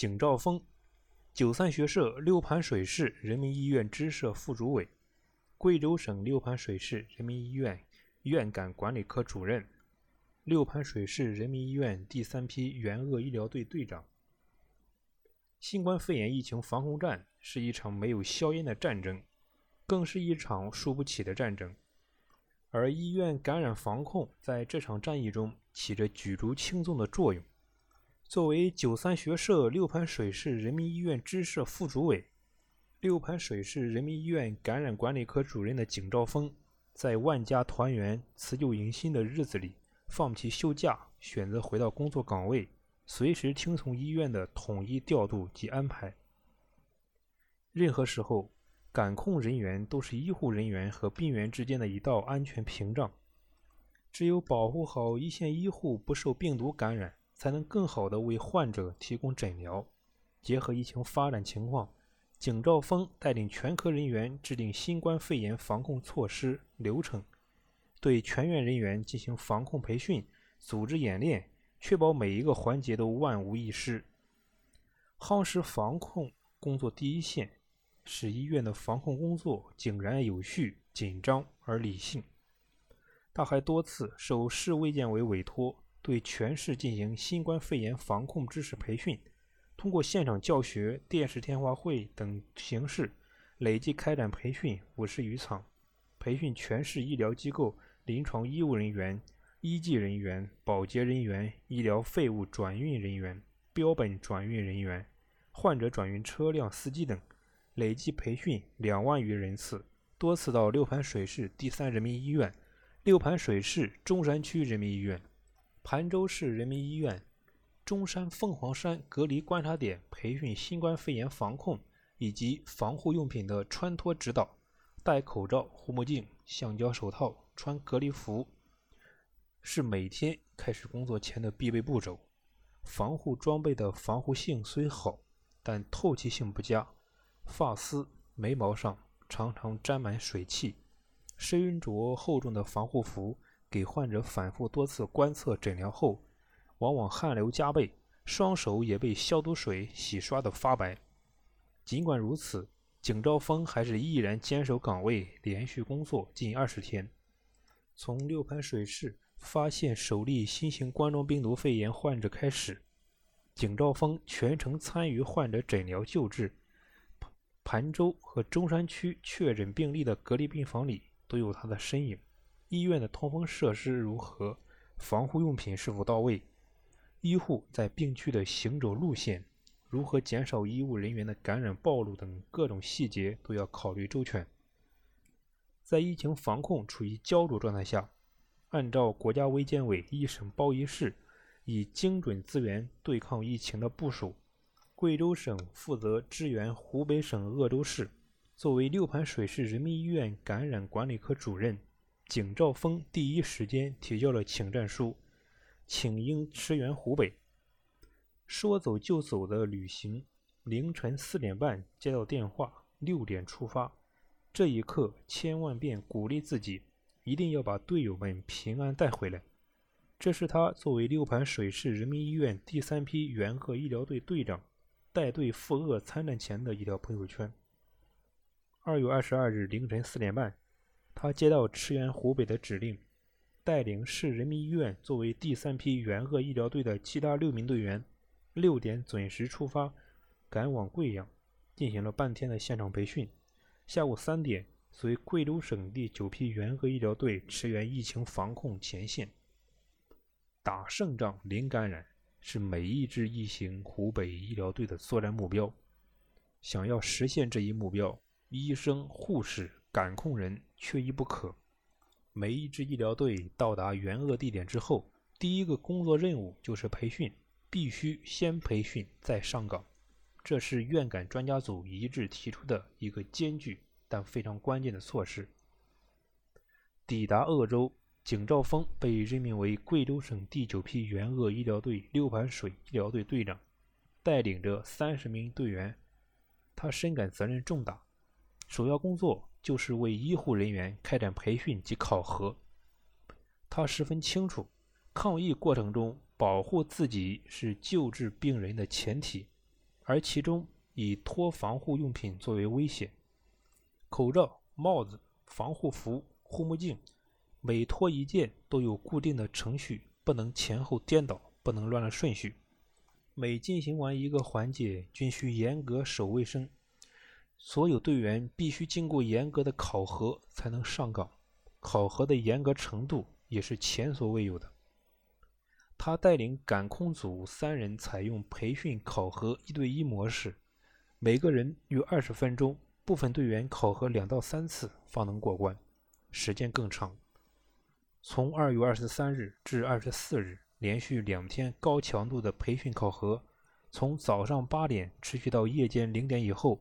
景兆峰，九三学社六盘水市人民医院支社副主委，贵州省六盘水市人民医院院感管理科主任，六盘水市人民医院第三批援鄂医疗队队长。新冠肺炎疫情防控战是一场没有硝烟的战争，更是一场输不起的战争。而医院感染防控在这场战役中起着举足轻重的作用。作为九三学社六盘水市人民医院支社副主委、六盘水市人民医院感染管理科主任的景兆峰，在万家团圆、辞旧迎新的日子里，放弃休假，选择回到工作岗位。随时听从医院的统一调度及安排。任何时候，感控人员都是医护人员和病员之间的一道安全屏障。只有保护好一线医护不受病毒感染，才能更好地为患者提供诊疗。结合疫情发展情况，景兆峰带领全科人员制定新冠肺炎防控措施流程，对全院人员进行防控培训，组织演练。确保每一个环节都万无一失，夯实防控工作第一线，使医院的防控工作井然有序、紧张而理性。他还多次受市卫健委委托，对全市进行新冠肺炎防控知识培训，通过现场教学、电视电话会等形式，累计开展培训五十余场，培训全市医疗机构临床医务人员。医技人员、保洁人员、医疗废物转运人员、标本转运人员、患者转运车辆司机等，累计培训两万余人次，多次到六盘水市第三人民医院、六盘水市中山区人民医院、盘州市人民医院、中山凤凰山隔离观察点培训新冠肺炎防控以及防护用品的穿脱指导，戴口罩、护目镜、橡胶手套、穿隔离服。是每天开始工作前的必备步骤。防护装备的防护性虽好，但透气性不佳，发丝、眉毛上常常沾满水汽。身着厚重的防护服，给患者反复多次观测诊疗后，往往汗流浃背，双手也被消毒水洗刷得发白。尽管如此，景兆峰还是毅然坚守岗位，连续工作近二十天。从六盘水市。发现首例新型冠状病毒肺炎患者开始，景兆峰全程参与患者诊疗救治。盘州和中山区确诊病例的隔离病房里都有他的身影。医院的通风设施如何？防护用品是否到位？医护在病区的行走路线，如何减少医务人员的感染暴露等各种细节都要考虑周全。在疫情防控处于焦灼状态下。按照国家卫健委一省包一市，以精准资源对抗疫情的部署，贵州省负责支援湖北省鄂州市。作为六盘水市人民医院感染管理科主任，景兆峰第一时间提交了请战书，请缨驰援湖北。说走就走的旅行，凌晨四点半接到电话，六点出发。这一刻，千万遍鼓励自己。一定要把队友们平安带回来，这是他作为六盘水市人民医院第三批援鄂医疗队队长带队赴鄂参战前的一条朋友圈。二月二十二日凌晨四点半，他接到驰援湖北的指令，带领市人民医院作为第三批援鄂医疗队的其他六名队员，六点准时出发，赶往贵阳，进行了半天的现场培训。下午三点。随贵州省第九批援鄂医疗队驰援疫情防控前线，打胜仗、零感染是每一支一行湖北医疗队的作战目标。想要实现这一目标，医生、护士、感控人缺一不可。每一支医疗队到达援鄂地点之后，第一个工作任务就是培训，必须先培训再上岗。这是院感专家组一致提出的一个艰巨。但非常关键的措施。抵达鄂州，景兆峰被任命为贵州省第九批援鄂医疗队六盘水医疗队队长，带领着三十名队员。他深感责任重大，首要工作就是为医护人员开展培训及考核。他十分清楚，抗疫过程中保护自己是救治病人的前提。而其中以脱防护用品作为危险。口罩、帽子、防护服、护目镜，每脱一件都有固定的程序，不能前后颠倒，不能乱了顺序。每进行完一个环节，均需严格守卫生。所有队员必须经过严格的考核才能上岗，考核的严格程度也是前所未有的。他带领感控组三人采用培训考核一对一模式，每个人约二十分钟，部分队员考核两到三次方能过关，时间更长。从二月二十三日至二十四日，连续两天高强度的培训考核，从早上八点持续到夜间零点以后。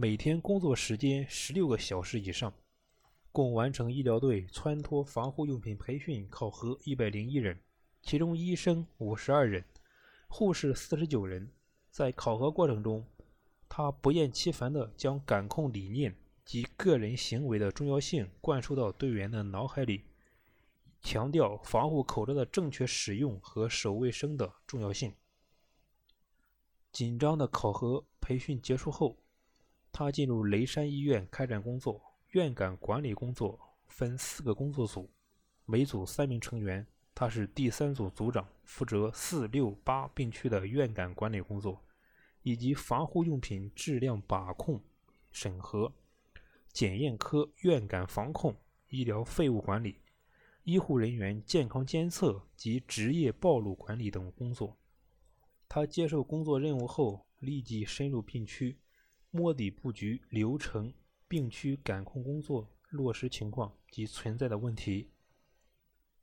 每天工作时间十六个小时以上，共完成医疗队穿脱防护用品培训考核一百零一人，其中医生五十二人，护士四十九人。在考核过程中，他不厌其烦地将感控理念及个人行为的重要性灌输到队员的脑海里，强调防护口罩的正确使用和守卫生的重要性。紧张的考核培训结束后。他进入雷山医院开展工作，院感管理工作分四个工作组，每组三名成员。他是第三组组长，负责四六八病区的院感管理工作，以及防护用品质量把控、审核、检验科院感防控、医疗废物管理、医护人员健康监测及职业暴露管理等工作。他接受工作任务后，立即深入病区。摸底布局流程、病区感控工作落实情况及存在的问题，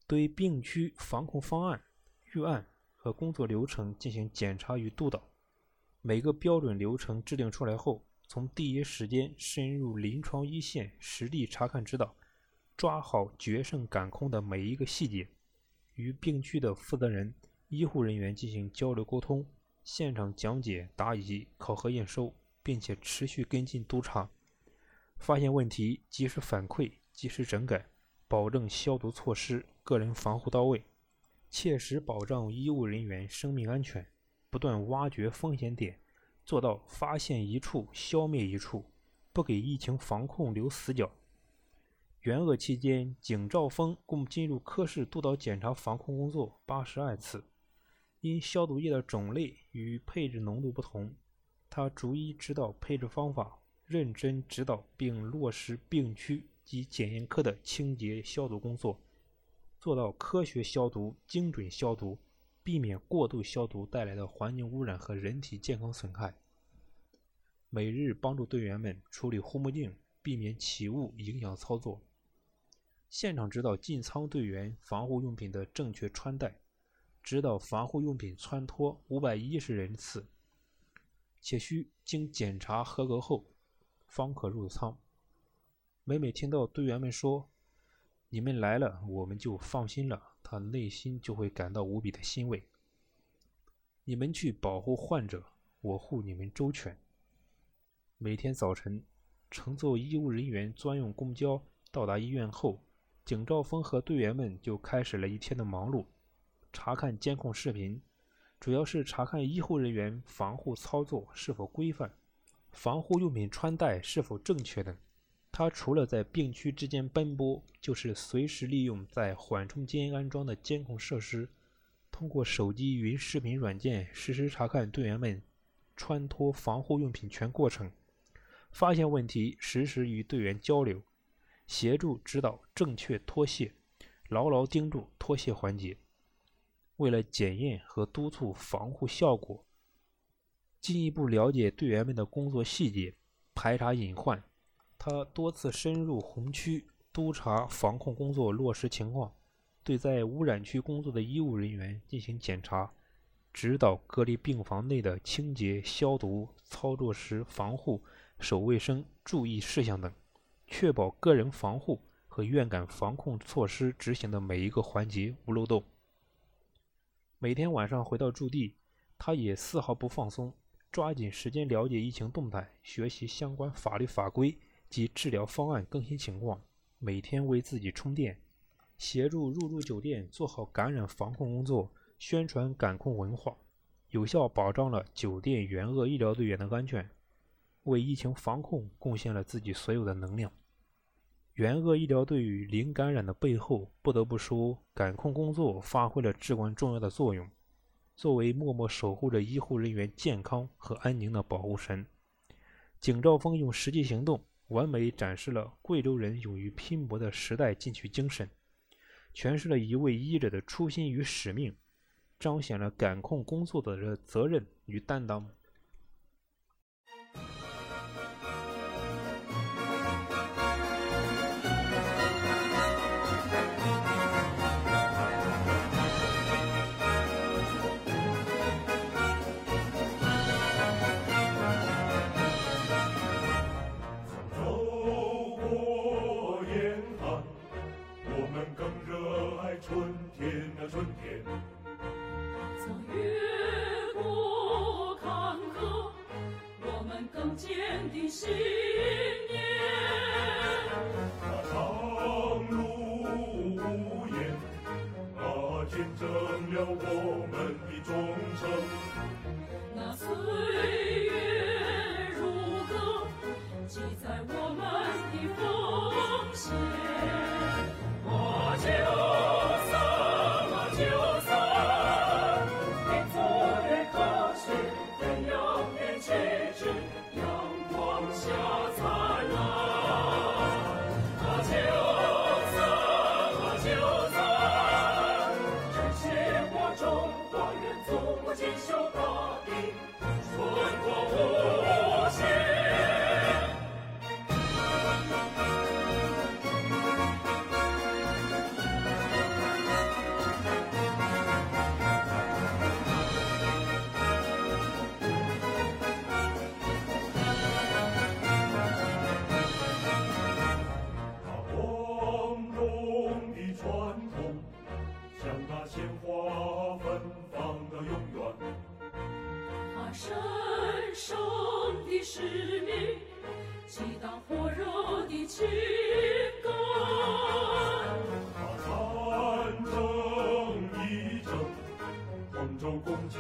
对病区防控方案、预案和工作流程进行检查与督导。每个标准流程制定出来后，从第一时间深入临床一线实地查看指导，抓好决胜感控的每一个细节，与病区的负责人、医护人员进行交流沟通，现场讲解答疑、考核验收。并且持续跟进督查，发现问题及时反馈、及时整改，保证消毒措施、个人防护到位，切实保障医务人员生命安全。不断挖掘风险点，做到发现一处消灭一处，不给疫情防控留死角。援鄂期间，景兆峰共进入科室督导检查防控工作八十二次，因消毒液的种类与配置浓度不同。他逐一指导配置方法，认真指导并落实病区及检验科的清洁消毒工作，做到科学消毒、精准消毒，避免过度消毒带来的环境污染和人体健康损害。每日帮助队员们处理护目镜，避免起雾影响操作。现场指导进仓队员防护用品的正确穿戴，指导防护用品穿脱五百一十人次。且需经检查合格后，方可入仓。每每听到队员们说“你们来了，我们就放心了”，他内心就会感到无比的欣慰。你们去保护患者，我护你们周全。每天早晨，乘坐医务人员专用公交到达医院后，景兆峰和队员们就开始了一天的忙碌，查看监控视频。主要是查看医护人员防护操作是否规范，防护用品穿戴是否正确等。他除了在病区之间奔波，就是随时利用在缓冲间安装的监控设施，通过手机云视频软件实时查看队员们穿脱防护用品全过程，发现问题实时与队员交流，协助指导正确脱卸，牢牢盯住脱卸环节。为了检验和督促防护效果，进一步了解队员们的工作细节，排查隐患，他多次深入红区督查防控工作落实情况，对在污染区工作的医务人员进行检查，指导隔离病房内的清洁消毒、操作时防护、守卫生注意事项等，确保个人防护和院感防控措施执行的每一个环节无漏洞。每天晚上回到驻地，他也丝毫不放松，抓紧时间了解疫情动态，学习相关法律法规及治疗方案更新情况，每天为自己充电，协助入住酒店做好感染防控工作，宣传感控文化，有效保障了酒店援鄂医疗队员的安全，为疫情防控贡献了自己所有的能量。援鄂医疗队与零感染的背后，不得不说，感控工作发挥了至关重要的作用。作为默默守护着医护人员健康和安宁的保护神，景兆峰用实际行动完美展示了贵州人勇于拼搏的时代进取精神，诠释了一位医者的初心与使命。彰显了感控工作的责任与担当。我们的忠诚。使命，激荡火热的情感。把战争一争，同舟共济。